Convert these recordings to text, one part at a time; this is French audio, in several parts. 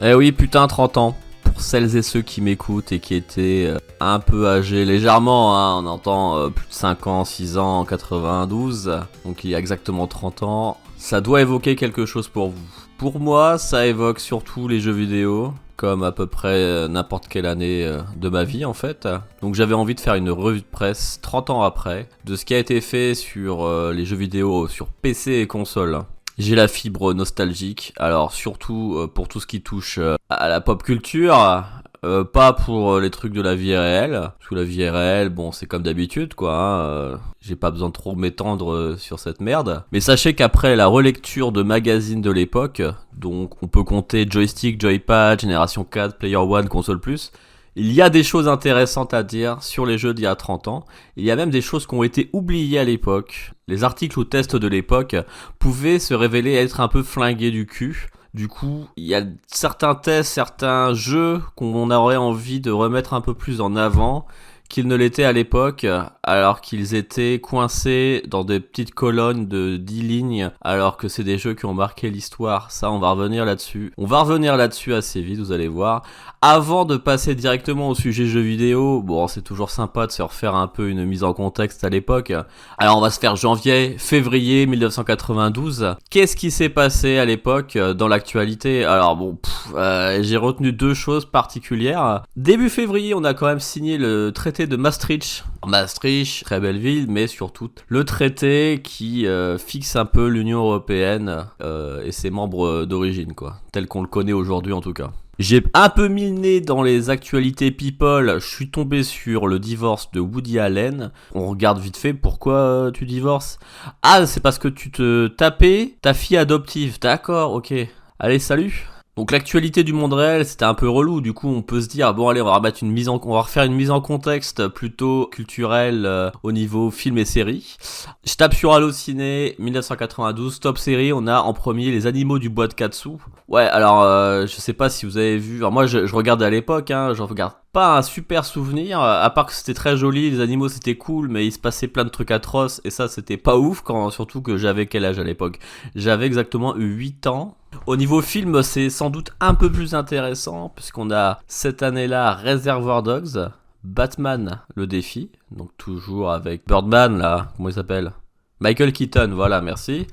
Eh oui, putain, 30 ans. Pour celles et ceux qui m'écoutent et qui étaient euh, un peu âgés, légèrement, hein, on entend euh, plus de 5 ans, 6 ans, 92, donc il y a exactement 30 ans, ça doit évoquer quelque chose pour vous. Pour moi, ça évoque surtout les jeux vidéo, comme à peu près euh, n'importe quelle année de ma vie en fait. Donc j'avais envie de faire une revue de presse 30 ans après de ce qui a été fait sur les jeux vidéo sur PC et console. J'ai la fibre nostalgique, alors surtout euh, pour tout ce qui touche euh, à la pop culture, euh, pas pour les trucs de la vie réelle, parce la vie réelle, bon, c'est comme d'habitude, quoi. Hein, J'ai pas besoin de trop m'étendre sur cette merde. Mais sachez qu'après la relecture de magazines de l'époque, donc on peut compter joystick, joypad, génération 4, player one, console plus, il y a des choses intéressantes à dire sur les jeux d'il y a 30 ans. Il y a même des choses qui ont été oubliées à l'époque. Les articles ou tests de l'époque pouvaient se révéler être un peu flingués du cul. Du coup, il y a certains tests, certains jeux qu'on aurait envie de remettre un peu plus en avant qu'ils ne l'étaient à l'époque, alors qu'ils étaient coincés dans des petites colonnes de 10 lignes, alors que c'est des jeux qui ont marqué l'histoire. Ça, on va revenir là-dessus. On va revenir là-dessus assez vite, vous allez voir. Avant de passer directement au sujet jeux vidéo, bon, c'est toujours sympa de se refaire un peu une mise en contexte à l'époque. Alors, on va se faire janvier, février 1992. Qu'est-ce qui s'est passé à l'époque euh, dans l'actualité? Alors, bon, euh, j'ai retenu deux choses particulières. Début février, on a quand même signé le traité de Maastricht. Maastricht, très belle ville, mais surtout le traité qui euh, fixe un peu l'Union européenne euh, et ses membres d'origine, quoi, tel qu'on le connaît aujourd'hui en tout cas. J'ai un peu mis le nez dans les actualités people, je suis tombé sur le divorce de Woody Allen. On regarde vite fait pourquoi tu divorces. Ah, c'est parce que tu te tapais ta fille adoptive, d'accord, ok. Allez, salut donc l'actualité du monde réel, c'était un peu relou. Du coup, on peut se dire bon allez, on va remettre une mise en, on va refaire une mise en contexte plutôt culturelle euh, au niveau film et série. Je tape sur Allociné 1992, top série. On a en premier les animaux du bois de Katsu. Ouais, alors euh, je sais pas si vous avez vu. Alors moi, je, je regardais à l'époque. Hein, je regarde pas un super souvenir, à part que c'était très joli, les animaux c'était cool, mais il se passait plein de trucs atroces, et ça c'était pas ouf, quand, surtout que j'avais quel âge à l'époque J'avais exactement 8 ans. Au niveau film, c'est sans doute un peu plus intéressant, puisqu'on a cette année-là Reservoir Dogs, Batman le défi, donc toujours avec Birdman là, comment il s'appelle? Michael Keaton, voilà, merci.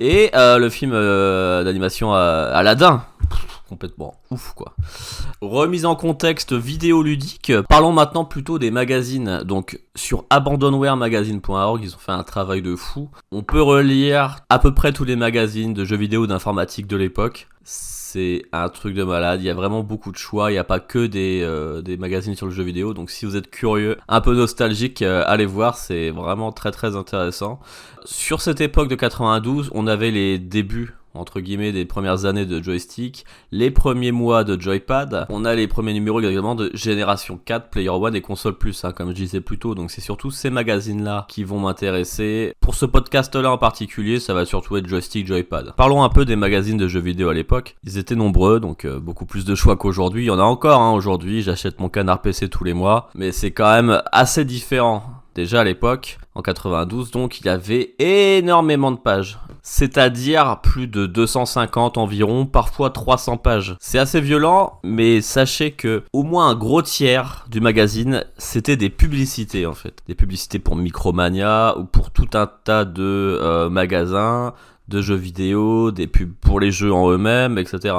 Et euh, le film euh, d'animation euh, Aladdin, complètement ouf quoi. Remise en contexte vidéoludique, parlons maintenant plutôt des magazines. Donc sur abandonwaremagazine.org, ils ont fait un travail de fou. On peut relire à peu près tous les magazines de jeux vidéo d'informatique de l'époque. C'est un truc de malade, il y a vraiment beaucoup de choix, il n'y a pas que des, euh, des, magazines sur le jeu vidéo, donc si vous êtes curieux, un peu nostalgique, euh, allez voir, c'est vraiment très très intéressant. Sur cette époque de 92, on avait les débuts entre guillemets des premières années de joystick, les premiers mois de joypad, on a les premiers numéros également de génération 4, Player One et console plus, hein, comme je disais plus tôt, donc c'est surtout ces magazines là qui vont m'intéresser. Pour ce podcast là en particulier, ça va surtout être joystick, joypad. Parlons un peu des magazines de jeux vidéo à l'époque, ils étaient nombreux, donc euh, beaucoup plus de choix qu'aujourd'hui, il y en a encore hein, aujourd'hui, j'achète mon canard PC tous les mois, mais c'est quand même assez différent. Déjà à l'époque, en 92, donc il y avait énormément de pages. C'est-à-dire plus de 250 environ, parfois 300 pages. C'est assez violent, mais sachez que au moins un gros tiers du magazine, c'était des publicités en fait. Des publicités pour Micromania ou pour tout un tas de euh, magasins, de jeux vidéo, des pubs pour les jeux en eux-mêmes, etc.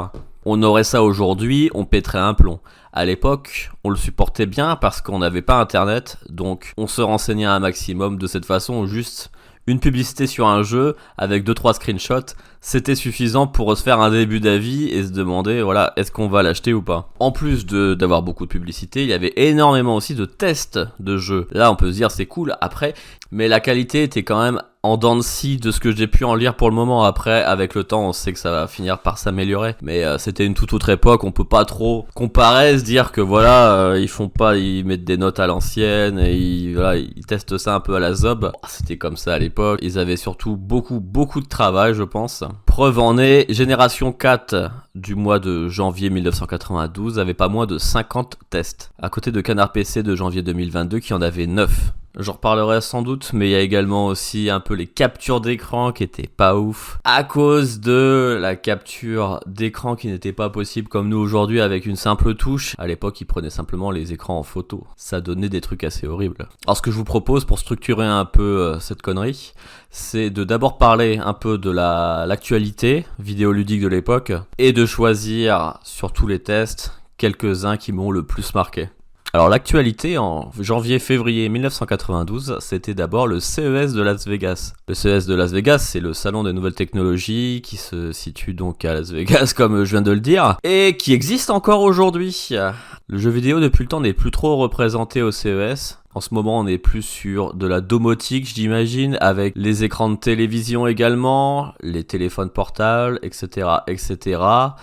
On aurait ça aujourd'hui, on pèterait un plomb. À l'époque, on le supportait bien parce qu'on n'avait pas internet, donc on se renseignait un maximum de cette façon, juste une publicité sur un jeu avec 2-3 screenshots, c'était suffisant pour se faire un début d'avis et se demander, voilà, est-ce qu'on va l'acheter ou pas? En plus d'avoir beaucoup de publicité, il y avait énormément aussi de tests de jeux. Là, on peut se dire c'est cool après, mais la qualité était quand même en dents de de ce que j'ai pu en lire pour le moment. Après, avec le temps, on sait que ça va finir par s'améliorer. Mais euh, c'était une toute autre époque. On peut pas trop comparer, se dire que voilà, euh, ils font pas, ils mettent des notes à l'ancienne et ils, voilà, ils testent ça un peu à la zob. C'était comme ça à l'époque. Ils avaient surtout beaucoup, beaucoup de travail, je pense. Preuve en est, Génération 4 du mois de janvier 1992 avait pas moins de 50 tests. À côté de Canard PC de janvier 2022 qui en avait 9. J'en reparlerai sans doute, mais il y a également aussi un peu les captures d'écran qui étaient pas ouf. À cause de la capture d'écran qui n'était pas possible comme nous aujourd'hui avec une simple touche. À l'époque, ils prenaient simplement les écrans en photo. Ça donnait des trucs assez horribles. Alors ce que je vous propose pour structurer un peu euh, cette connerie, c'est de d'abord parler un peu de l'actualité vidéoludique de l'époque et de choisir sur tous les tests quelques-uns qui m'ont le plus marqué. Alors l'actualité en janvier-février 1992, c'était d'abord le CES de Las Vegas. Le CES de Las Vegas, c'est le salon des nouvelles technologies qui se situe donc à Las Vegas comme je viens de le dire et qui existe encore aujourd'hui. Le jeu vidéo depuis le temps n'est plus trop représenté au CES. En ce moment, on est plus sur de la domotique, j'imagine, avec les écrans de télévision également, les téléphones portables, etc., etc.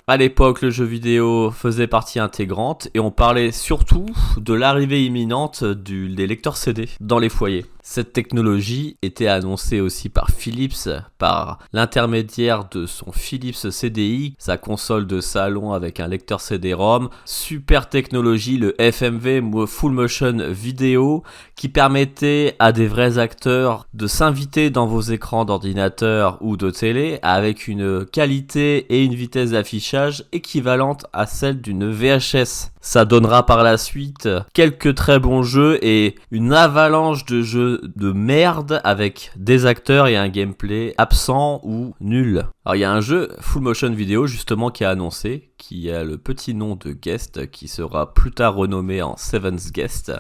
À l'époque, le jeu vidéo faisait partie intégrante et on parlait surtout de l'arrivée imminente des lecteurs CD dans les foyers. Cette technologie était annoncée aussi par Philips, par l'intermédiaire de son Philips CDI, sa console de salon avec un lecteur CD-ROM. Super technologie, le FMV, Full Motion Video, qui permettait à des vrais acteurs de s'inviter dans vos écrans d'ordinateur ou de télé avec une qualité et une vitesse d'affichage équivalente à celle d'une VHS. Ça donnera par la suite quelques très bons jeux et une avalanche de jeux de merde avec des acteurs et un gameplay absent ou nul. Alors il y a un jeu full motion vidéo justement qui a annoncé, qui a le petit nom de Guest, qui sera plus tard renommé en Seventh Guest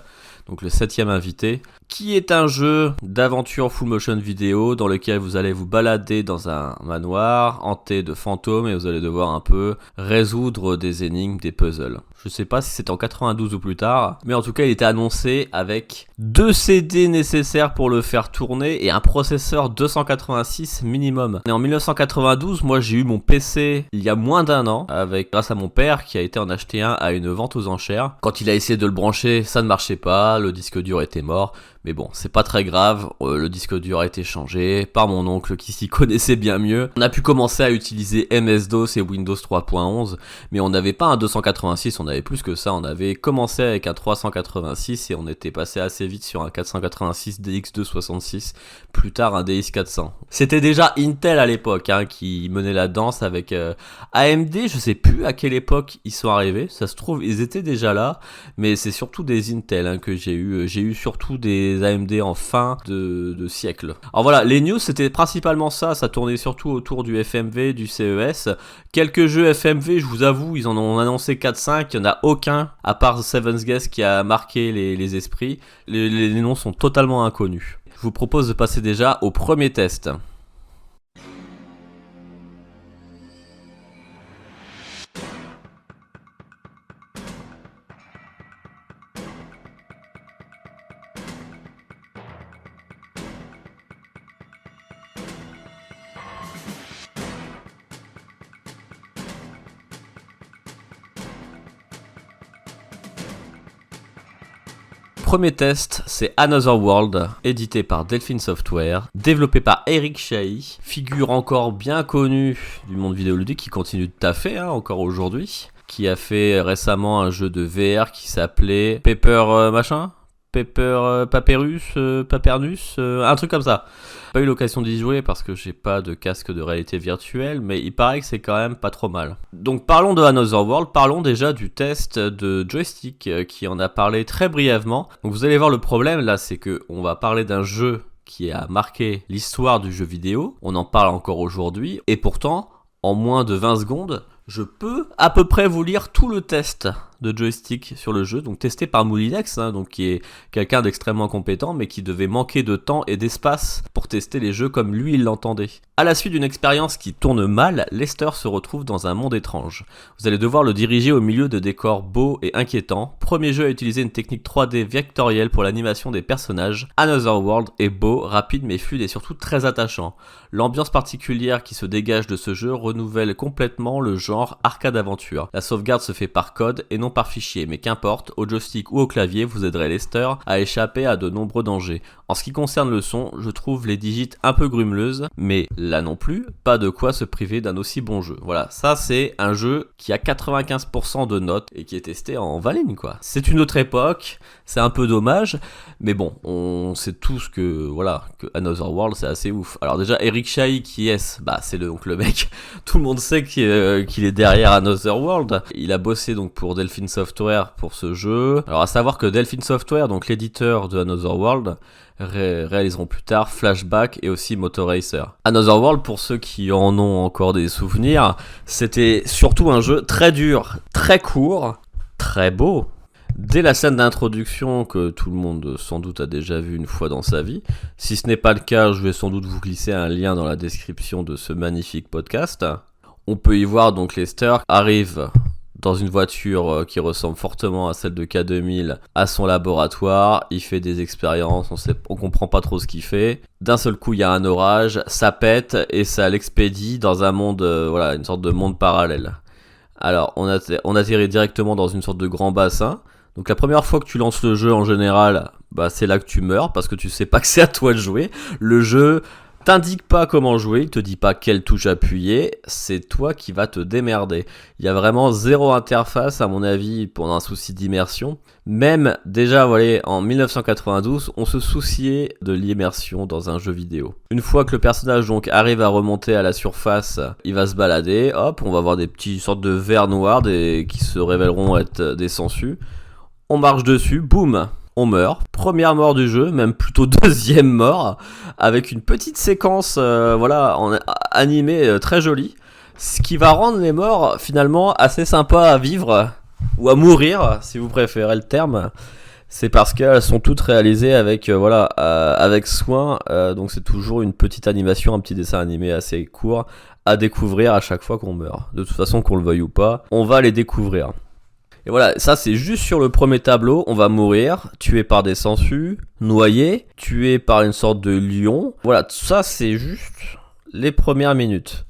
donc le septième invité, qui est un jeu d'aventure full motion vidéo dans lequel vous allez vous balader dans un manoir hanté de fantômes et vous allez devoir un peu résoudre des énigmes, des puzzles. Je sais pas si c'est en 92 ou plus tard, mais en tout cas il était annoncé avec deux CD nécessaires pour le faire tourner et un processeur 286 minimum. Et en 1992, moi j'ai eu mon PC il y a moins d'un an, avec grâce à mon père qui a été en acheter un à une vente aux enchères. Quand il a essayé de le brancher, ça ne marchait pas, le disque dur était mort. Mais bon, c'est pas très grave, euh, le disque dur a été changé par mon oncle qui s'y connaissait bien mieux. On a pu commencer à utiliser MS-DOS et Windows 3.11, mais on n'avait pas un 286, on avait plus que ça, on avait commencé avec un 386 et on était passé assez vite sur un 486 DX266, plus tard un DX400. C'était déjà Intel à l'époque hein, qui menait la danse avec euh, AMD, je sais plus à quelle époque ils sont arrivés, ça se trouve ils étaient déjà là, mais c'est surtout des Intel hein, que j'ai eu, j'ai eu surtout des AMD en fin de, siècle. Alors voilà, les news c'était principalement ça, ça tournait surtout autour du FMV, du CES. Quelques jeux FMV, je vous avoue, ils en ont annoncé 4-5, il n'y en a aucun, à part Seven's Guest qui a marqué les, esprits. les noms sont totalement inconnus. Je vous propose de passer déjà au premier test. Premier test, c'est Another World, édité par Delphine Software, développé par Eric Chahi, figure encore bien connue du monde vidéoludique qui continue de taffer hein, encore aujourd'hui, qui a fait récemment un jeu de VR qui s'appelait Paper euh, machin Paper, euh, Papyrus, euh, Papernus, un truc comme ça pas eu l'occasion d'y jouer parce que j'ai pas de casque de réalité virtuelle, mais il paraît que c'est quand même pas trop mal. Donc parlons de Another World, parlons déjà du test de joystick euh, qui en a parlé très brièvement. Donc vous allez voir le problème là, c'est que on va parler d'un jeu qui a marqué l'histoire du jeu vidéo, on en parle encore aujourd'hui, et pourtant, en moins de 20 secondes, je peux à peu près vous lire tout le test de joystick sur le jeu, donc testé par Moulinex, hein, donc qui est quelqu'un d'extrêmement compétent, mais qui devait manquer de temps et d'espace pour tester les jeux comme lui il l'entendait. À la suite d'une expérience qui tourne mal, Lester se retrouve dans un monde étrange. Vous allez devoir le diriger au milieu de décors beaux et inquiétants. Premier jeu à utiliser une technique 3D vectorielle pour l'animation des personnages. Another World est beau, rapide mais fluide et surtout très attachant. L'ambiance particulière qui se dégage de ce jeu renouvelle complètement le genre arcade aventure. La sauvegarde se fait par code et non par fichier, mais qu'importe, au joystick ou au clavier, vous aiderez Lester à échapper à de nombreux dangers. En ce qui concerne le son, je trouve les digits un peu grumeleuses, mais là non plus, pas de quoi se priver d'un aussi bon jeu. Voilà, ça c'est un jeu qui a 95% de notes et qui est testé en Valine quoi. C'est une autre époque, c'est un peu dommage, mais bon, on sait tous que voilà, que Another World c'est assez ouf. Alors déjà Eric Chahi qui est Bah c'est le, donc le mec, tout le monde sait euh, qu'il est derrière Another World. Il a bossé donc pour Delphine Software pour ce jeu. Alors à savoir que Delphine Software, donc l'éditeur de Another World, réaliseront plus tard Flashback et aussi Motor Racer. Another World, pour ceux qui en ont encore des souvenirs, c'était surtout un jeu très dur, très court, très beau. Dès la scène d'introduction que tout le monde sans doute a déjà vu une fois dans sa vie, si ce n'est pas le cas, je vais sans doute vous glisser un lien dans la description de ce magnifique podcast. On peut y voir donc Lester arrive dans une voiture euh, qui ressemble fortement à celle de K2000 à son laboratoire. Il fait des expériences, on sait, on comprend pas trop ce qu'il fait. D'un seul coup, il y a un orage, ça pète et ça l'expédie dans un monde, euh, voilà, une sorte de monde parallèle. Alors, on, on atterrit directement dans une sorte de grand bassin. Donc la première fois que tu lances le jeu en général, bah c'est là que tu meurs parce que tu sais pas que c'est à toi de jouer. Le jeu t'indique pas comment jouer, il te dit pas quelle touche appuyer, c'est toi qui vas te démerder. Il y a vraiment zéro interface à mon avis pour un souci d'immersion. Même déjà, voilà, en 1992, on se souciait de l'immersion dans un jeu vidéo. Une fois que le personnage donc arrive à remonter à la surface, il va se balader, hop, on va voir des petits sortes de verres noirs qui se révéleront être des sangsues. On marche dessus, boum, on meurt. Première mort du jeu, même plutôt deuxième mort, avec une petite séquence, euh, voilà, en, animée euh, très jolie, ce qui va rendre les morts finalement assez sympas à vivre ou à mourir, si vous préférez le terme. C'est parce qu'elles sont toutes réalisées avec euh, voilà avec soin, donc c'est toujours une petite animation, un petit dessin animé assez court à découvrir à chaque fois qu'on meurt. De toute façon, qu'on le veuille ou pas, on va les découvrir. Et voilà, ça c'est juste sur le premier tableau, on va mourir, tué par des sangsues, noyé, tué par une sorte de lion. Voilà, ça c'est juste les premières minutes.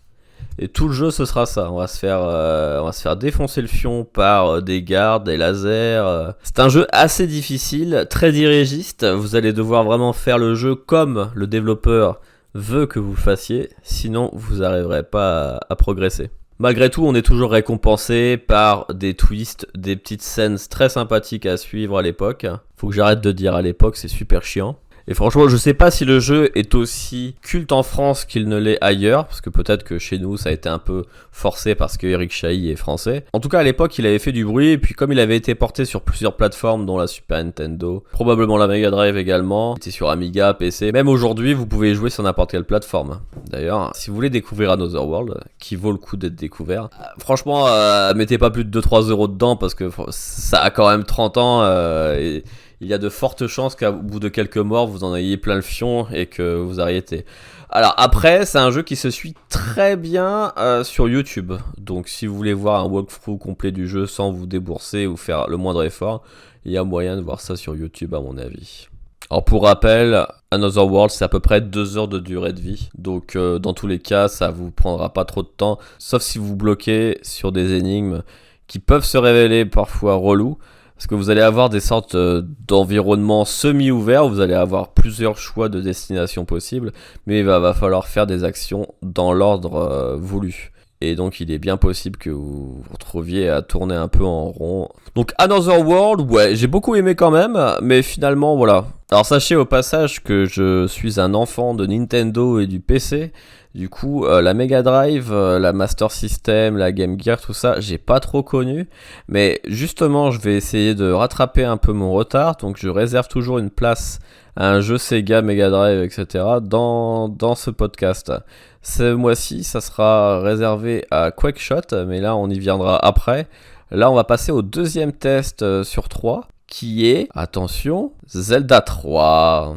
Et tout le jeu ce sera ça, on va se faire, euh, on va se faire défoncer le fion par euh, des gardes, des lasers. Euh. C'est un jeu assez difficile, très dirigiste, vous allez devoir vraiment faire le jeu comme le développeur veut que vous fassiez, sinon vous n'arriverez pas à progresser. Malgré tout, on est toujours récompensé par des twists, des petites scènes très sympathiques à suivre à l'époque. Faut que j'arrête de dire à l'époque, c'est super chiant. Et franchement, je sais pas si le jeu est aussi culte en France qu'il ne l'est ailleurs, parce que peut-être que chez nous ça a été un peu forcé parce que Eric Chahi est français. En tout cas, à l'époque, il avait fait du bruit, et puis comme il avait été porté sur plusieurs plateformes, dont la Super Nintendo, probablement la Mega Drive également, il était sur Amiga, PC. Même aujourd'hui, vous pouvez jouer sur n'importe quelle plateforme. D'ailleurs, si vous voulez découvrir Another World, qui vaut le coup d'être découvert, euh, franchement, euh, mettez pas plus de 2-3 euros dedans parce que ça a quand même 30 ans euh, et il y a de fortes chances qu'au bout de quelques morts, vous en ayez plein le fion et que vous arrêtez. Alors après, c'est un jeu qui se suit très bien euh, sur YouTube. Donc si vous voulez voir un walkthrough complet du jeu sans vous débourser ou faire le moindre effort, il y a moyen de voir ça sur YouTube à mon avis. Alors pour rappel, Another World c'est à peu près 2 heures de durée de vie. Donc euh, dans tous les cas, ça vous prendra pas trop de temps, sauf si vous bloquez sur des énigmes qui peuvent se révéler parfois relous. Parce que vous allez avoir des sortes euh, d'environnements semi-ouverts, vous allez avoir plusieurs choix de destination possibles, mais il va, falloir faire des actions dans l'ordre euh, voulu. Et donc il est bien possible que vous vous retrouviez à tourner un peu en rond. Donc Another World, ouais, j'ai beaucoup aimé quand même, mais finalement voilà. Alors sachez au passage que je suis un enfant de Nintendo et du PC. Du coup, euh, la Mega Drive, euh, la Master System, la Game Gear, tout ça, j'ai pas trop connu. Mais justement, je vais essayer de rattraper un peu mon retard. Donc, je réserve toujours une place à un jeu Sega, Mega Drive, etc. dans, dans ce podcast. Ce mois-ci, ça sera réservé à Quakeshot, mais là, on y viendra après. Là, on va passer au deuxième test euh, sur 3, qui est, attention, Zelda 3.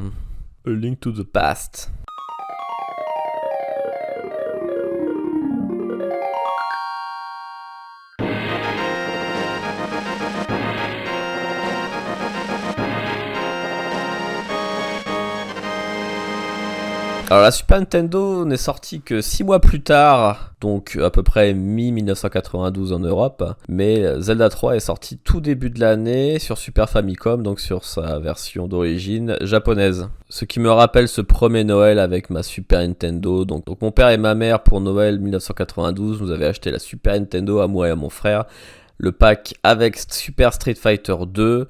A Link to the Past. Alors la Super Nintendo n'est sortie que 6 mois plus tard, donc à peu près mi-1992 en Europe, mais Zelda 3 est sorti tout début de l'année sur Super Famicom, donc sur sa version d'origine japonaise. Ce qui me rappelle ce premier Noël avec ma Super Nintendo. Donc, donc mon père et ma mère pour Noël 1992 nous avaient acheté la Super Nintendo à moi et à mon frère, le pack avec Super Street Fighter 2.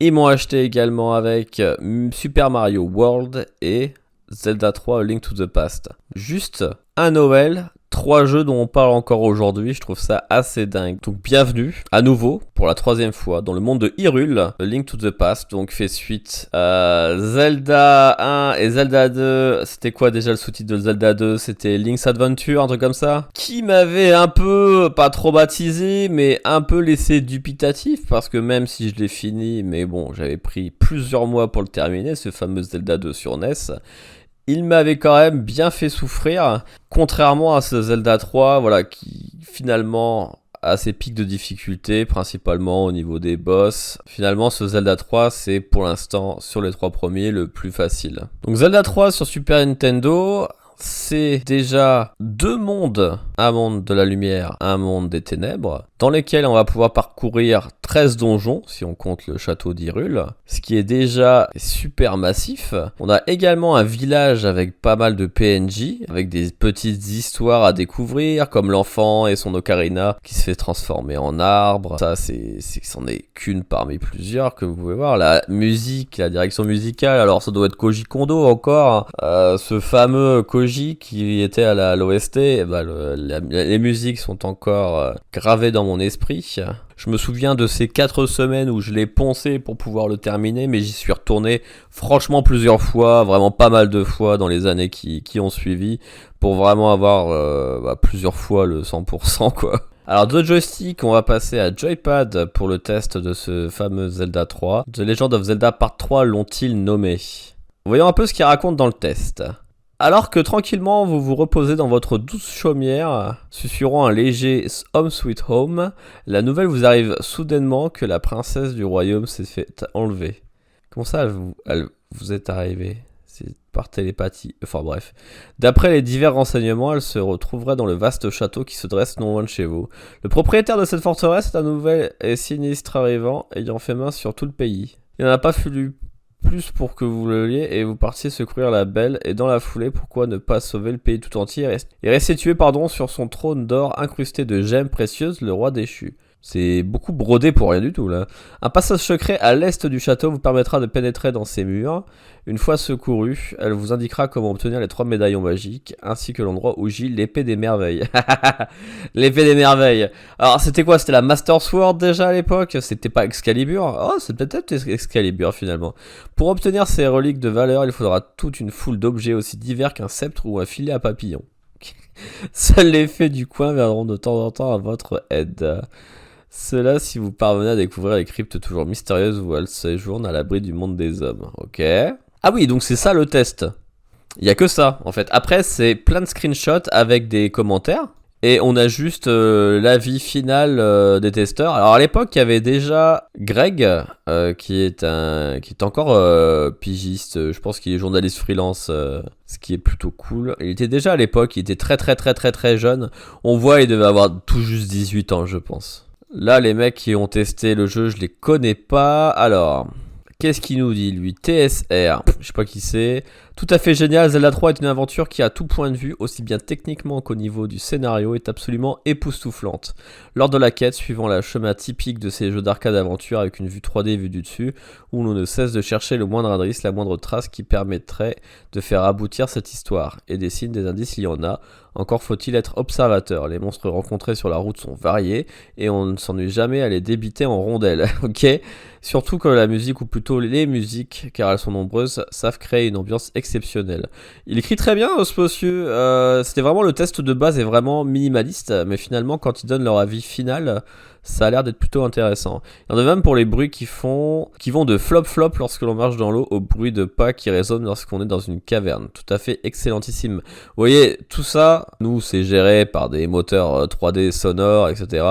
Ils m'ont acheté également avec Super Mario World et Zelda 3 Link to the Past. Juste un Noël, trois jeux dont on parle encore aujourd'hui, je trouve ça assez dingue. Donc bienvenue à nouveau pour la troisième fois dans le monde de Hyrule, Link to the Past, donc fait suite à Zelda 1 et Zelda 2. C'était quoi déjà le sous-titre de Zelda 2 C'était Link's Adventure, un truc comme ça? Qui m'avait un peu, pas trop baptisé, mais un peu laissé dubitatif parce que même si je l'ai fini, mais bon, j'avais pris plusieurs mois pour le terminer, ce fameux Zelda 2 sur NES il m'avait quand même bien fait souffrir, contrairement à ce Zelda 3, voilà, qui finalement a ses pics de difficulté, principalement au niveau des boss. Finalement, ce Zelda 3, c'est pour l'instant, sur les trois premiers, le plus facile. Donc Zelda 3 sur Super Nintendo, c'est déjà deux mondes, un monde de la lumière, un monde des ténèbres, dans lesquels on va pouvoir parcourir 13 donjons, si on compte le château d'Hyrule, ce qui est déjà super massif. On a également un village avec pas mal de PNJ, avec des petites histoires à découvrir, comme l'enfant et son ocarina qui se fait transformer en arbre. Ça, c'est, c'en est qu'une parmi plusieurs que vous pouvez voir. La musique, la direction musicale, alors ça doit être Koji Kondo encore, hein. euh, ce fameux Koji qui était à l'OST, eh ben, les musiques sont encore euh, gravées dans mon esprit. Je me souviens de ces 4 semaines où je l'ai poncé pour pouvoir le terminer, mais j'y suis retourné franchement plusieurs fois, vraiment pas mal de fois dans les années qui, ont suivi, pour vraiment avoir euh, bah, plusieurs fois le 100% quoi. Alors de joystick, on va passer à Joypad pour le test de ce fameux Zelda 3. The Legend of Zelda Part 3 l'ont-ils nommé? Voyons un peu ce qu'il raconte dans le test. Alors que tranquillement vous vous reposez dans votre douce chaumière, susurrant un léger Home Sweet Home, la nouvelle vous arrive soudainement que la princesse du royaume s'est fait enlever. Comment ça elle vous, elle vous est arrivée? C'est par télépathie. Enfin bref. D'après les divers renseignements, elle se retrouverait dans le vaste château qui se dresse non loin de chez vous. Le propriétaire de cette forteresse est un nouvel et sinistre arrivant ayant fait main sur tout le pays. Il n'en a pas fallu plus pour que vous le liez et vous partiez secourir la belle et dans la foulée pourquoi ne pas sauver le pays tout entier et restituer pardon sur son trône d'or incrusté de gemmes précieuses le roi déchu. C'est beaucoup brodé pour rien du tout là. Un passage secret à l'est du château vous permettra de pénétrer dans ses murs. Une fois secouru, elle vous indiquera comment obtenir les trois médaillons magiques, ainsi que l'endroit où gît l'épée des merveilles. l'épée des merveilles. Alors c'était quoi? C'était la Master Sword déjà à l'époque? C'était pas Excalibur? Oh, c'est peut-être Excalibur finalement. Pour obtenir ces reliques de valeur, il faudra toute une foule d'objets aussi divers qu'un sceptre ou un filet à papillon. Seuls les faits du coin viendront de temps en temps à votre aide. Cela si vous parvenez à découvrir les cryptes toujours mystérieuses où elles séjournent à l'abri du monde des hommes. Ok. Ah oui, donc c'est ça le test. Il y a que ça en fait. Après, c'est plein de screenshots avec des commentaires. Et on a juste euh, l'avis final euh, des testeurs. Alors à l'époque, il y avait déjà Greg, euh, qui est un, qui est encore pigiste. Je pense qu'il est journaliste freelance, ce qui est plutôt cool. Il était déjà à l'époque, il était très très très très très jeune. On voit, il devait avoir tout juste 18 ans, je pense. Là, les mecs qui ont testé le jeu, je les connais pas. Alors, qu'est-ce qu'il nous dit, lui? TSR, je sais pas qui c'est. Tout à fait génial, Zelda 3 est une aventure qui, à tout point de vue, aussi bien techniquement qu'au niveau du scénario, est absolument époustouflante. Lors de la quête, suivant le chemin typique de ces jeux d'arcade aventure avec une vue 3D vue du dessus, où l'on ne cesse de chercher le moindre indice, la moindre trace qui permettrait de faire aboutir cette histoire. Et des signes, des indices, il y en a. Encore faut-il être observateur. Les monstres rencontrés sur la route sont variés et on ne s'ennuie jamais à les débiter en rondelles. ok? Surtout que la musique, ou plutôt les musiques, car elles sont nombreuses, savent créer une ambiance exceptionnelle. Il écrit très bien, ce monsieur. Euh, c'était vraiment le test de base est vraiment minimaliste, mais finalement, quand ils donnent leur avis final, ça a l'air d'être plutôt intéressant. Il y en a même pour les bruits qui font, qui vont de flop flop lorsque l'on marche dans l'eau au bruit de pas qui résonne lorsqu'on est dans une caverne. Tout à fait excellentissime. Vous voyez, tout ça, nous, c'est géré par des moteurs 3D euh, sonores, etc.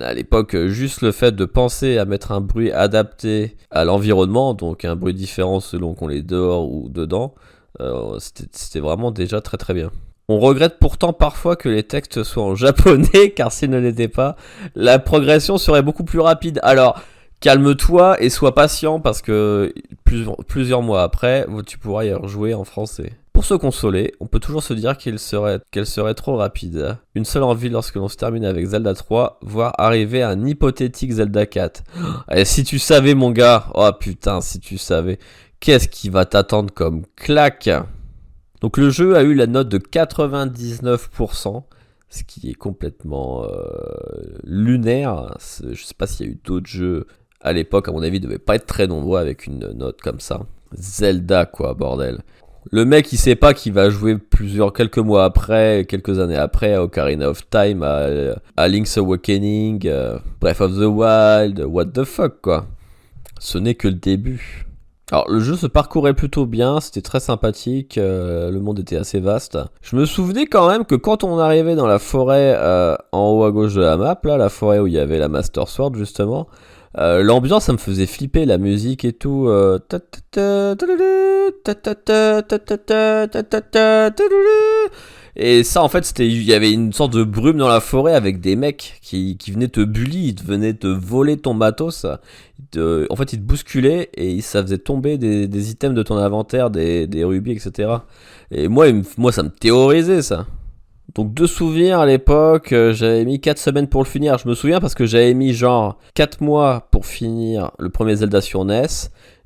À l'époque, juste le fait de penser à mettre un bruit adapté à l'environnement, donc un bruit différent selon qu'on est dehors ou dedans, euh, c'était vraiment déjà très très bien. On regrette pourtant parfois que les textes soient en japonais, car s'ils ne l'étaient pas, la progression serait beaucoup plus rapide. Alors, calme-toi et sois patient, parce que plusieurs, mois après, tu pourras y rejouer en français. Pour se consoler, on peut toujours se dire qu'elle serait, serait trop rapide. Une seule envie lorsque l'on se termine avec Zelda 3, voir arriver un hypothétique Zelda 4. Et si tu savais mon gars, oh putain, si tu savais, qu'est-ce qui va t'attendre comme claque? Donc le jeu a eu la note de 99%, ce qui est complètement euh, lunaire. Je sais pas s'il y a eu d'autres jeux à l'époque, à mon avis, ne devaient pas être très nombreux avec une note comme ça. Zelda, quoi, bordel. Le mec, il sait pas qu'il va jouer plusieurs, quelques mois après, quelques années après, à Ocarina of Time, à, Link's Awakening, euh, Breath of the Wild, what the fuck, quoi. Ce n'est que le début. Alors le jeu se parcourait plutôt bien, c'était très sympathique, euh, le monde était assez vaste. Je me souvenais quand même que quand on arrivait dans la forêt euh, en haut à gauche de la map, là, la forêt où il y avait la Master Sword justement, euh, l'ambiance ça me faisait flipper, la musique et tout. Et ça, en fait, c'était, il y avait une sorte de brume dans la forêt avec des mecs qui, qui venaient te bully, ils venaient te voler ton matos. en fait, ils te bousculaient et ça faisait tomber des, items de ton inventaire, des, des, rubis, etc. Et moi, moi, ça me terrorisait, ça. Donc, deux souvenirs à l'époque, euh, j'avais mis 4 semaines pour le finir. Je me souviens parce que j'avais mis genre 4 mois pour finir le premier Zelda sur NES.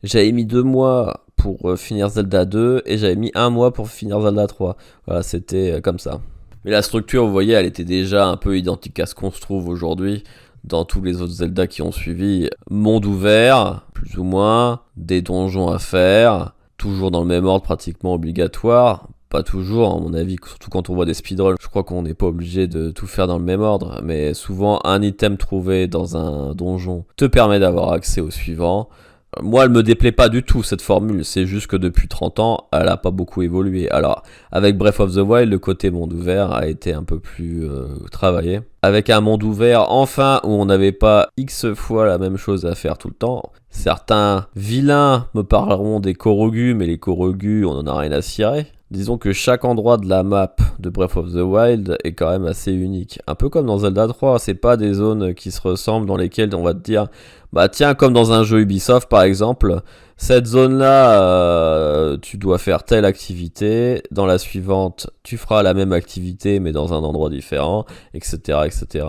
J'avais mis 2 mois pour euh, finir Zelda 2 et j'avais mis un mois pour finir Zelda 3. Voilà, c'était euh, comme ça. Mais la structure, vous voyez, elle était déjà un peu identique à ce qu'on se trouve aujourd'hui dans tous les autres Zelda qui ont suivi. Monde ouvert, plus ou moins, des donjons à faire, toujours dans le même ordre pratiquement obligatoire. Pas toujours, à mon avis, surtout quand on voit des speedruns. Je crois qu'on n'est pas obligé de tout faire dans le même ordre, mais souvent un item trouvé dans un donjon te permet d'avoir accès au suivant. Moi, elle me déplaît pas du tout cette formule, c'est juste que depuis 30 ans, elle a pas beaucoup évolué. Alors, avec Breath of the Wild, le côté monde ouvert a été un peu plus euh, travaillé. Avec un monde ouvert, enfin, où on n'avait pas X fois la même chose à faire tout le temps. Certains vilains me parleront des Korogus, mais les Korogus, on en a rien à cirer. Disons que chaque endroit de la map de Breath of the Wild est quand même assez unique. Un peu comme dans Zelda 3, c'est pas des zones qui se ressemblent dans lesquelles on va te dire bah tiens comme dans un jeu Ubisoft par exemple, cette zone là euh, tu dois faire telle activité, dans la suivante tu feras la même activité mais dans un endroit différent, etc. etc.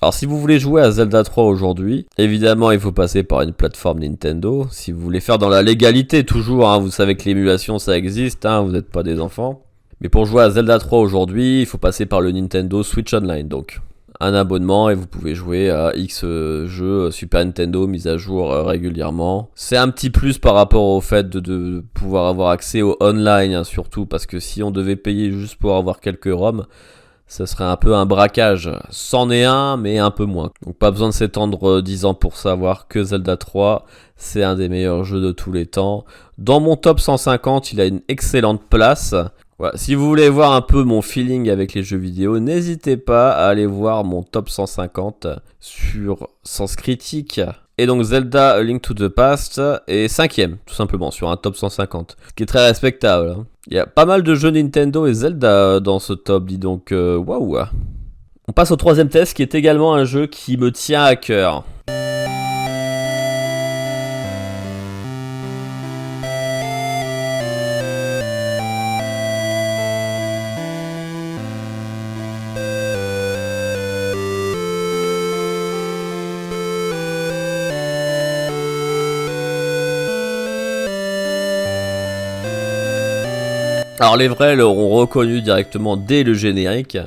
Alors si vous voulez jouer à Zelda 3 aujourd'hui, évidemment il faut passer par une plateforme Nintendo. Si vous voulez faire dans la légalité toujours, hein, vous savez que l'émulation ça existe, hein, vous n'êtes pas des enfants. Mais pour jouer à Zelda 3 aujourd'hui, il faut passer par le Nintendo Switch Online donc. Un abonnement et vous pouvez jouer à X jeux Super Nintendo mis à jour euh, régulièrement. C'est un petit plus par rapport au fait de, pouvoir avoir accès au online hein, surtout parce que si on devait payer juste pour avoir quelques ROM, ce serait un peu un braquage. C'en est un, mais un peu moins. Donc pas besoin de s'étendre 10 ans pour savoir que Zelda 3, c'est un des meilleurs jeux de tous les temps. Dans mon top 150, il a une excellente place. Si vous voulez voir un peu mon feeling avec les jeux vidéo, n'hésitez pas à aller voir mon top 150 sur Sens Critique. Et donc Zelda Link to the Past est cinquième, tout simplement, sur un top 150. Ce qui est très respectable. Hein. Il y a pas mal de jeux Nintendo et Zelda dans ce top, dis donc. Euh, waouh On passe au troisième test, qui est également un jeu qui me tient à cœur. Alors les vrais l'auront reconnu directement dès le générique,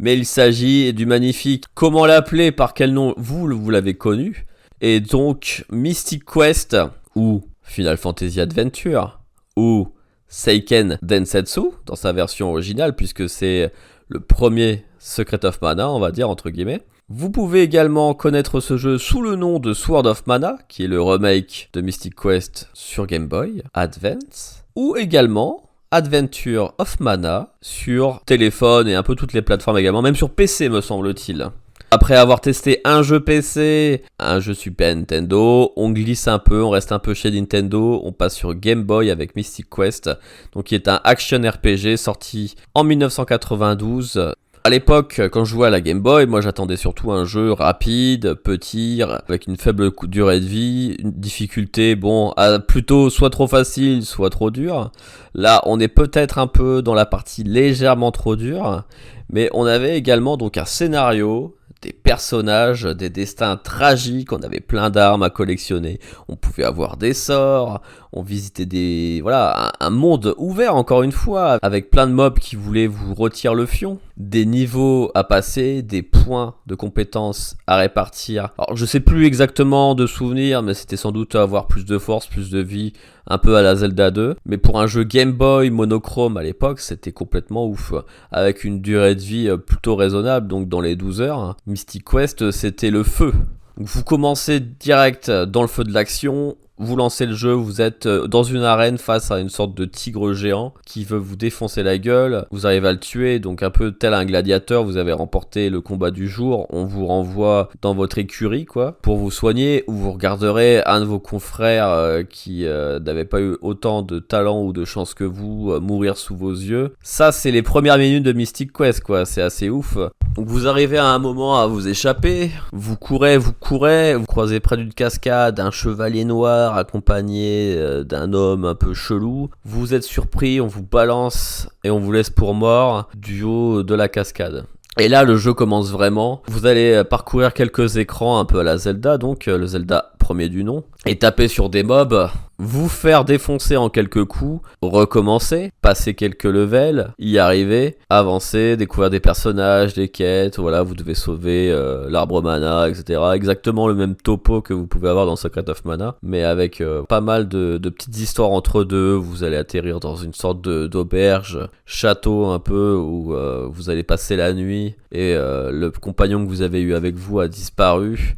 mais il s'agit du magnifique, comment l'appeler, par quel nom vous, l'avez connu, et donc Mystic Quest, ou Final Fantasy Adventure, ou Seiken Densetsu, dans sa version originale, puisque c'est le premier Secret of Mana, on va dire, entre guillemets. Vous pouvez également connaître ce jeu sous le nom de Sword of Mana, qui est le remake de Mystic Quest sur Game Boy Advance, ou également Adventure of Mana sur téléphone et un peu toutes les plateformes également, même sur PC me semble-t-il. Après avoir testé un jeu PC, un jeu Super Nintendo, on glisse un peu, on reste un peu chez Nintendo, on passe sur Game Boy avec Mystic Quest, donc qui est un action RPG sorti en 1992 à l'époque, quand je jouais à la Game Boy, moi j'attendais surtout un jeu rapide, petit, avec une faible durée de vie, une difficulté, bon, plutôt soit trop facile, soit trop dur. Là, on est peut-être un peu dans la partie légèrement trop dure, mais on avait également donc un scénario, des personnages, des destins tragiques, on avait plein d'armes à collectionner, on pouvait avoir des sorts, on visitait des voilà un, monde ouvert encore une fois avec plein de mobs qui voulaient vous retirer le fion, des niveaux à passer, des points de compétences à répartir. Alors je sais plus exactement de souvenirs, mais c'était sans doute avoir plus de force, plus de vie, un peu à la Zelda 2. Mais pour un jeu Game Boy monochrome à l'époque, c'était complètement ouf, avec une durée de vie plutôt raisonnable, donc dans les 12 heures. Mystic Quest, c'était le feu. Vous commencez direct dans le feu de l'action, vous lancez le jeu, vous êtes euh, dans une arène face à une sorte de tigre géant qui veut vous défoncer la gueule, vous arrivez à le tuer, donc un peu tel un gladiateur, vous avez remporté le combat du jour, on vous renvoie dans votre écurie quoi, pour vous soigner, ou vous regarderez un de vos confrères euh, qui euh, n'avait pas eu autant de talent ou de chance que vous mourir sous vos yeux. Ça c'est les premières minutes de Mystic Quest quoi, c'est assez ouf. Donc vous arrivez à un moment à vous échapper, vous courez, vous courez, vous croisez près d'une cascade un chevalier noir accompagné euh, d'un homme un peu chelou. Vous êtes surpris, on vous balance et on vous laisse pour mort du haut de la cascade. Et là, le jeu commence vraiment. Vous allez parcourir quelques écrans un peu à la Zelda, donc euh, le Zelda premier du nom, et taper sur des mobs, vous faire défoncer en quelques coups, recommencer, passer quelques levels, y arriver, avancer, découvrir des personnages, des quêtes, voilà, vous devez sauver euh, l'arbre mana, etc. Exactement le même topo que vous pouvez avoir dans Secret of Mana, mais avec euh, pas mal de, petites histoires entre deux, vous allez atterrir dans une sorte d'auberge, château un peu, où euh, vous allez passer la nuit, et le compagnon que vous avez eu avec vous a disparu,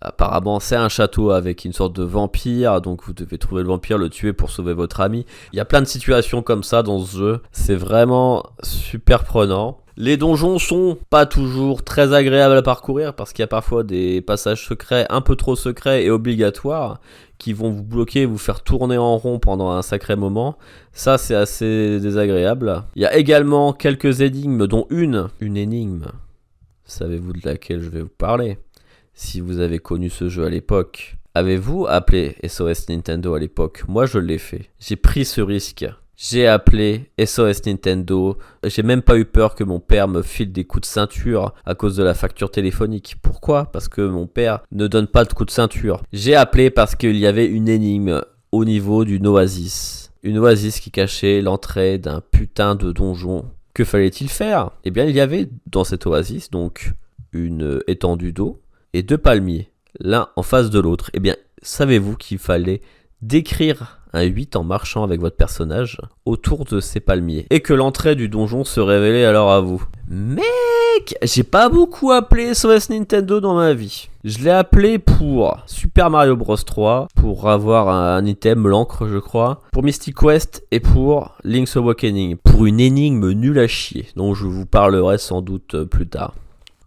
Apparemment, c'est un château avec une sorte de vampire, donc vous devez trouver le vampire, le tuer pour sauver votre ami. Il y a plein de situations comme ça dans ce jeu. C'est vraiment super prenant. Les donjons sont pas toujours très agréables à parcourir parce qu'il y a parfois des passages secrets, un peu trop secrets et obligatoires, qui vont vous bloquer, vous faire tourner en rond pendant un sacré moment. Ça, c'est assez désagréable. Il y a également quelques énigmes, dont une, une énigme. Savez-vous de laquelle je vais vous parler? Si vous avez connu ce jeu à l'époque. Avez-vous appelé SOS Nintendo à l'époque? Moi, je l'ai fait. J'ai pris ce risque. J'ai appelé SOS Nintendo. J'ai même pas eu peur que mon père me file des coups de ceinture à cause de la facture téléphonique. Pourquoi? Parce que mon père ne donne pas de coups de ceinture. J'ai appelé parce qu'il y avait une énigme au niveau d'une oasis. Une oasis qui cachait l'entrée d'un putain de donjon. Que fallait-il faire? Eh bien, il y avait dans cette oasis donc une étendue d'eau et deux palmiers, l'un en face de l'autre, eh bien, savez-vous qu'il fallait décrire un 8 en marchant avec votre personnage autour de ces palmiers et que l'entrée du donjon se révélait alors à vous? Mec, j'ai pas beaucoup appelé SOS Nintendo dans ma vie. Je l'ai appelé pour Super Mario Bros 3, pour avoir un item, l'encre je crois, pour Mystic Quest et pour Link's Awakening, pour une énigme nulle à chier, dont je vous parlerai sans doute plus tard.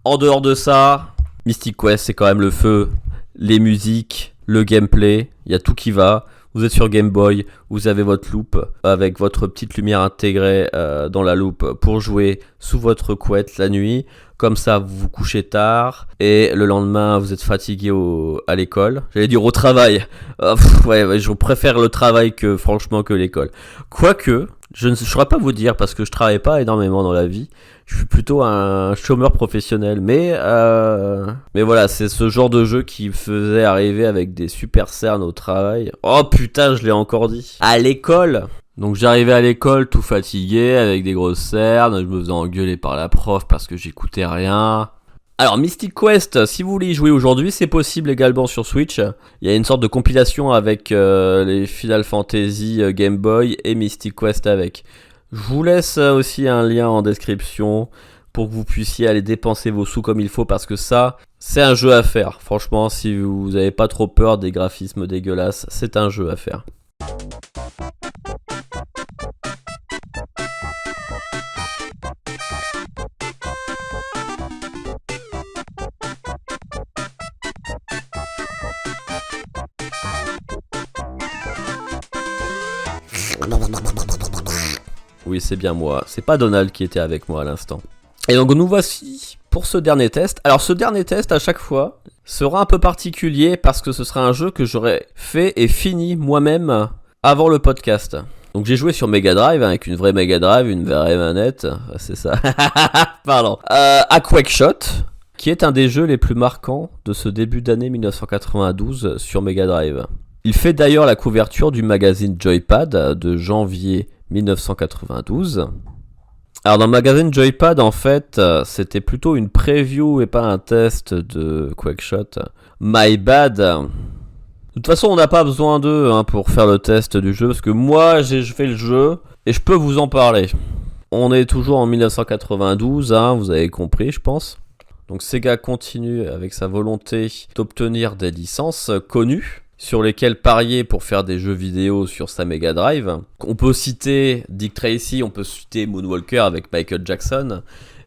En dehors de ça, Mystic Quest, c'est quand même le feu, les musiques, le gameplay, il y a tout qui va. Vous êtes sur Game Boy, vous avez votre loupe avec votre petite lumière intégrée euh, dans la loupe pour jouer sous votre couette la nuit. Comme ça, vous vous couchez tard et le lendemain, vous êtes fatigué à l'école. J'allais dire au travail. Ah, ouais, je préfère le travail que franchement que l'école. Quoique, je ne saurais pas vous dire parce que je travaille pas énormément dans la vie je suis plutôt un chômeur professionnel. Mais, euh, mais voilà, c'est ce genre de jeu qui me faisait arriver avec des super cernes au travail. Oh putain, je l'ai encore dit. À l'école. Donc j'arrivais à l'école tout fatigué, avec des grosses cernes, je me faisais engueuler par la prof parce que j'écoutais rien. Alors Mystic Quest, si vous voulez y jouer aujourd'hui, c'est possible également sur Switch. Il y a une sorte de compilation avec euh, les Final Fantasy euh, Game Boy et Mystic Quest avec. Je vous laisse aussi un lien en description pour que vous puissiez aller dépenser vos sous comme il faut parce que ça, c'est un jeu à faire. Franchement, si vous n'avez pas trop peur des graphismes dégueulasses, c'est un jeu à faire. Oui, c'est bien moi. C'est pas Donald qui était avec moi à l'instant. Et donc nous voici pour ce dernier test. Alors ce dernier test à chaque fois sera un peu particulier parce que ce sera un jeu que j'aurais fait et fini moi-même avant le podcast. Donc j'ai joué sur Mega Drive hein, avec une vraie Mega Drive, une vraie manette, c'est ça. Pardon. Euh, à Quakeshot, qui est un des jeux les plus marquants de ce début d'année 1992 sur Mega Drive. Il fait d'ailleurs la couverture du magazine Joypad de janvier 1992. Alors dans le magazine Joypad, en fait, euh, c'était plutôt une preview et pas un test de Quakeshot. My bad. De toute façon, on n'a pas besoin d'eux hein, pour faire le test du jeu, parce que moi, j'ai fait le jeu et je peux vous en parler. On est toujours en 1992, hein, vous avez compris, je pense. Donc Sega continue avec sa volonté d'obtenir des licences connues sur lesquels parier pour faire des jeux vidéo sur sa Mega Drive. On peut citer Dick Tracy, on peut citer Moonwalker avec Michael Jackson,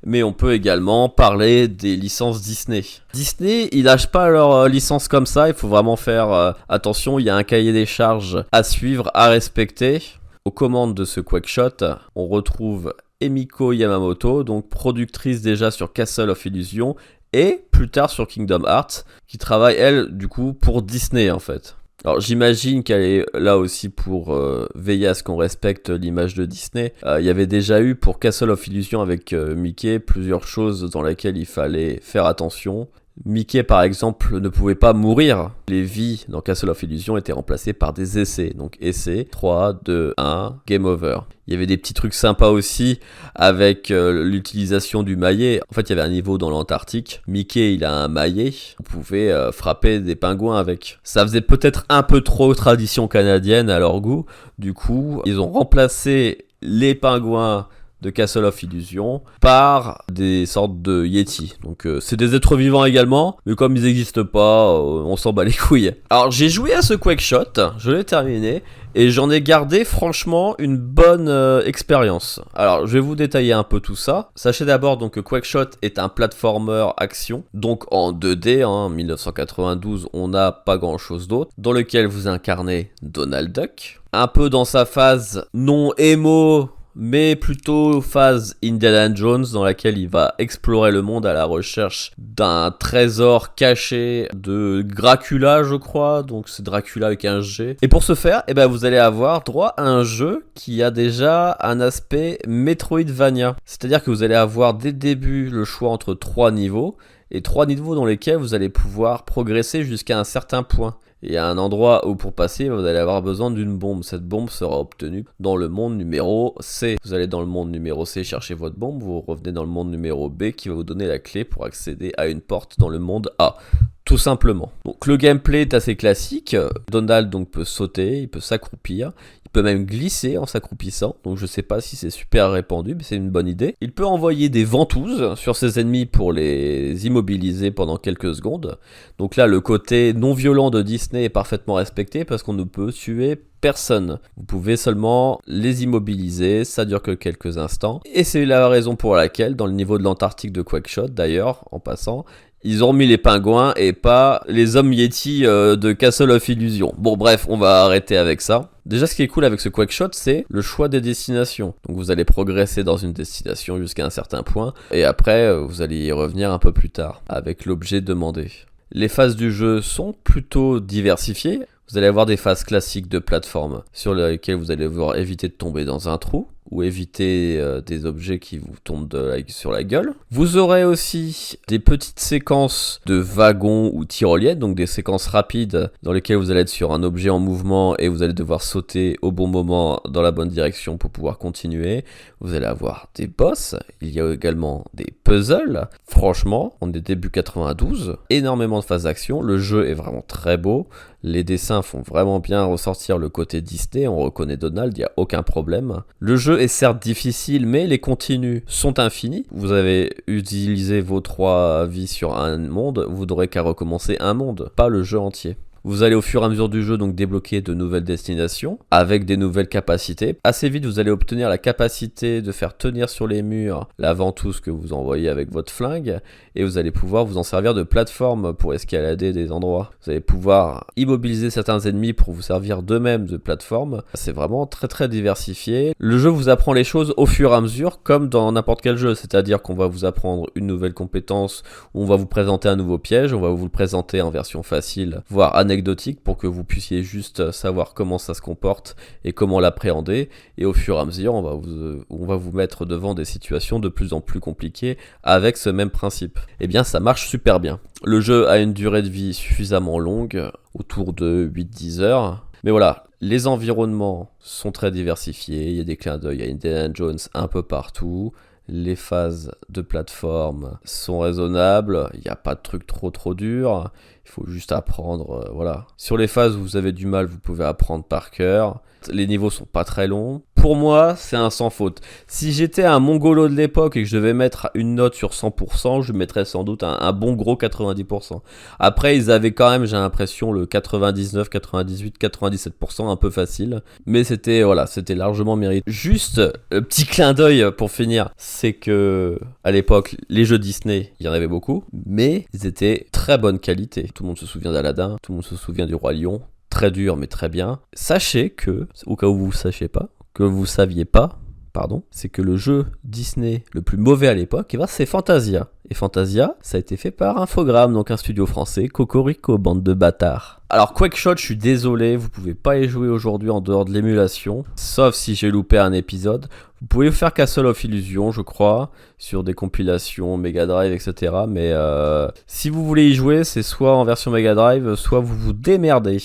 mais on peut également parler des licences Disney. Disney, ils lâchent pas leurs euh, licences comme ça, il faut vraiment faire euh, attention, il y a un cahier des charges à suivre, à respecter. Aux commandes de ce Quackshot, on retrouve Emiko Yamamoto, donc productrice déjà sur Castle of Illusion et plus tard sur Kingdom Hearts, qui travaille elle du coup pour Disney en fait. Alors j'imagine qu'elle est là aussi pour euh, veiller à ce qu'on respecte l'image de Disney. Euh, il y avait déjà eu pour Castle of Illusion avec euh, Mickey plusieurs choses dans lesquelles il fallait faire attention. Mickey, par exemple, ne pouvait pas mourir. Les vies dans Castle of Illusion étaient remplacées par des essais. Donc essai, 3, 2, 1, game over. Il y avait des petits trucs sympas aussi avec euh, l'utilisation du maillet. En fait, il y avait un niveau dans l'Antarctique. Mickey, il a un maillet. On pouvait euh, frapper des pingouins avec. Ça faisait peut-être un peu trop tradition canadienne à leur goût. Du coup, ils ont remplacé les pingouins de Castle of Illusion par des sortes de Yeti. Donc euh, c'est des êtres vivants également, mais comme ils n'existent pas, euh, on s'en bat les couilles. Alors j'ai joué à ce Quake Shot, je l'ai terminé, et j'en ai gardé franchement une bonne euh, expérience. Alors je vais vous détailler un peu tout ça. Sachez d'abord donc que Quackshot est un platformer action, donc en 2D, en 1992 on n'a pas grand chose d'autre, dans lequel vous incarnez Donald Duck. Un peu dans sa phase non émo mais plutôt phase Indiana Jones dans laquelle il va explorer le monde à la recherche d'un trésor caché de Dracula, je crois. Donc c'est Dracula avec un G. Et pour ce faire, eh ben, vous allez avoir droit à un jeu qui a déjà un aspect Metroidvania. C'est-à-dire que vous allez avoir dès le début le choix entre trois niveaux et trois niveaux dans lesquels vous allez pouvoir progresser jusqu'à un certain point. Il y a un endroit où pour passer, vous allez avoir besoin d'une bombe. Cette bombe sera obtenue dans le monde numéro C. Vous allez dans le monde numéro C chercher votre bombe, vous revenez dans le monde numéro B qui va vous donner la clé pour accéder à une porte dans le monde A. Tout simplement. Donc le gameplay est assez classique. Donald donc peut sauter, il peut s'accroupir, peut même glisser en s'accroupissant, donc je sais pas si c'est super répandu, mais c'est une bonne idée. Il peut envoyer des ventouses sur ses ennemis pour les immobiliser pendant quelques secondes. Donc là, le côté non violent de Disney est parfaitement respecté parce qu'on ne peut tuer personne. Vous pouvez seulement les immobiliser, ça dure que quelques instants. Et c'est la raison pour laquelle, dans le niveau de l'Antarctique de Quackshot, d'ailleurs, en passant, ils ont mis les pingouins et pas les hommes Yeti euh, de Castle of Illusion. Bon bref, on va arrêter avec ça. Déjà ce qui est cool avec ce Quackshot, c'est le choix des destinations. Donc vous allez progresser dans une destination jusqu'à un certain point et après euh, vous allez y revenir un peu plus tard avec l'objet demandé. Les phases du jeu sont plutôt diversifiées. Vous allez avoir des phases classiques de plateforme sur lesquelles vous allez devoir éviter de tomber dans un trou ou éviter euh, des objets qui vous tombent sur la gueule. Vous aurez aussi des petites séquences de wagons ou tyroliennes, donc des séquences rapides dans lesquelles vous allez être sur un objet en mouvement et vous allez devoir sauter au bon moment dans la bonne direction pour pouvoir continuer. Vous allez avoir des boss, il y a également des puzzles. Franchement, on est début 92, énormément de phases d'action, le jeu est vraiment très beau. Les dessins font vraiment bien ressortir le côté Disney, on reconnaît Donald, il n'y a aucun problème. Le jeu est certes difficile, mais les continues sont infinis. Vous avez utilisé vos trois vies sur un monde, vous n'aurez qu'à recommencer un monde, pas le jeu entier. Vous allez au fur et à mesure du jeu donc débloquer de nouvelles destinations avec des nouvelles capacités. Assez vite, vous allez obtenir la capacité de faire tenir sur les murs la ventouse que vous envoyez avec votre flingue et vous allez pouvoir vous en servir de plateforme pour escalader des endroits. Vous allez pouvoir immobiliser certains ennemis pour vous servir d'eux-mêmes de plateforme. C'est vraiment très très diversifié. Le jeu vous apprend les choses au fur et à mesure comme dans n'importe quel jeu, c'est-à-dire qu'on va vous apprendre une nouvelle compétence, on va vous présenter un nouveau piège, on va vous le présenter en version facile, voire anecdotique pour que vous puissiez juste savoir comment ça se comporte et comment l'appréhender et au fur et à mesure on va vous, on va vous mettre devant des situations de plus en plus compliquées avec ce même principe. Eh bien ça marche super bien. Le jeu a une durée de vie suffisamment longue, autour de 8-10 heures. Mais voilà, les environnements sont très diversifiés, il y a des clins d'œil à Indiana Jones un peu partout. Les phases de plateforme sont raisonnables, il n'y a pas de trucs trop trop durs, il faut juste apprendre, euh, voilà. Sur les phases où vous avez du mal, vous pouvez apprendre par cœur. Les niveaux sont pas très longs. Pour moi, c'est un sans faute. Si j'étais un mongolo de l'époque et que je devais mettre une note sur 100%, je mettrais sans doute un, bon gros 90%. Après, ils avaient quand même, j'ai l'impression, le 99, 98, 97% un peu facile. Mais c'était, voilà, c'était largement mérité. Juste, un petit clin d'œil pour finir, c'est que à l'époque, les jeux Disney, il y en avait beaucoup, mais ils étaient très bonne qualité. Tout le monde se souvient d'Aladin, tout le monde se souvient du Roi Lion, très dur mais très bien. Sachez que, au cas où vous ne sachiez pas, que vous saviez pas, pardon, c'est que le jeu Disney le plus mauvais à l'époque, eh ben, c'est Fantasia. Et Fantasia, ça a été fait par Infogrames, donc un studio français, Cocorico, bande de bâtards. Alors Quackshot, je suis désolé, vous pouvez pas y jouer aujourd'hui en dehors de l'émulation, sauf si j'ai loupé un épisode. Vous pouvez faire Castle of Illusion, je crois, sur des compilations Mega Drive, etc. Mais euh, si vous voulez y jouer, c'est soit en version Mega Drive, soit vous vous démerdez.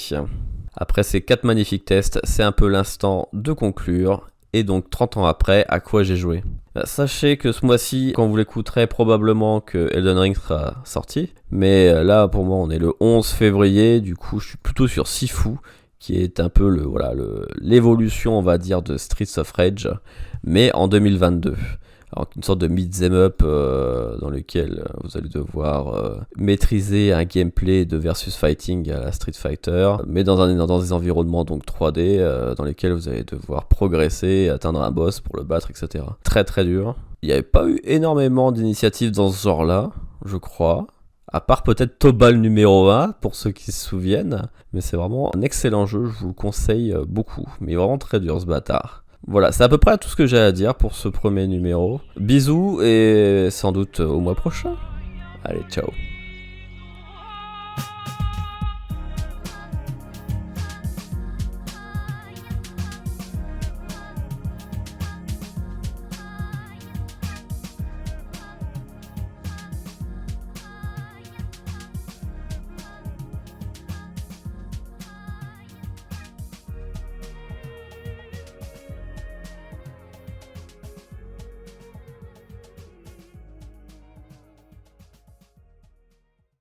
Après ces 4 magnifiques tests, c'est un peu l'instant de conclure. Et donc 30 ans après, à quoi j'ai joué? Bah, Sachez que ce mois-ci, quand vous l'écouterez, probablement que Elden Ring sera sorti. Mais euh, là, pour moi, on est le 11 février. Du coup, je suis plutôt sur Sifu, qui est un peu le voilà l'évolution, on va dire, de Streets of Rage, mais en 2022 une sorte de them up euh, dans lequel euh, vous allez devoir euh, maîtriser un gameplay de versus fighting à la Street Fighter, mais dans, un, dans des environnements donc 3D dans lesquels vous allez devoir progresser, atteindre un boss pour le battre, etc. Très très dur. Il n'y avait pas eu énormément d'initiatives dans ce genre-là, je crois. À part peut-être Tobal numéro 1, pour ceux qui se souviennent. Mais c'est vraiment un excellent jeu, je vous le conseille beaucoup. Mais vraiment très dur ce bâtard. Voilà, c'est à peu près tout ce que j'ai à dire pour ce premier numéro. Bisous et sans doute au mois prochain. Allez, ciao.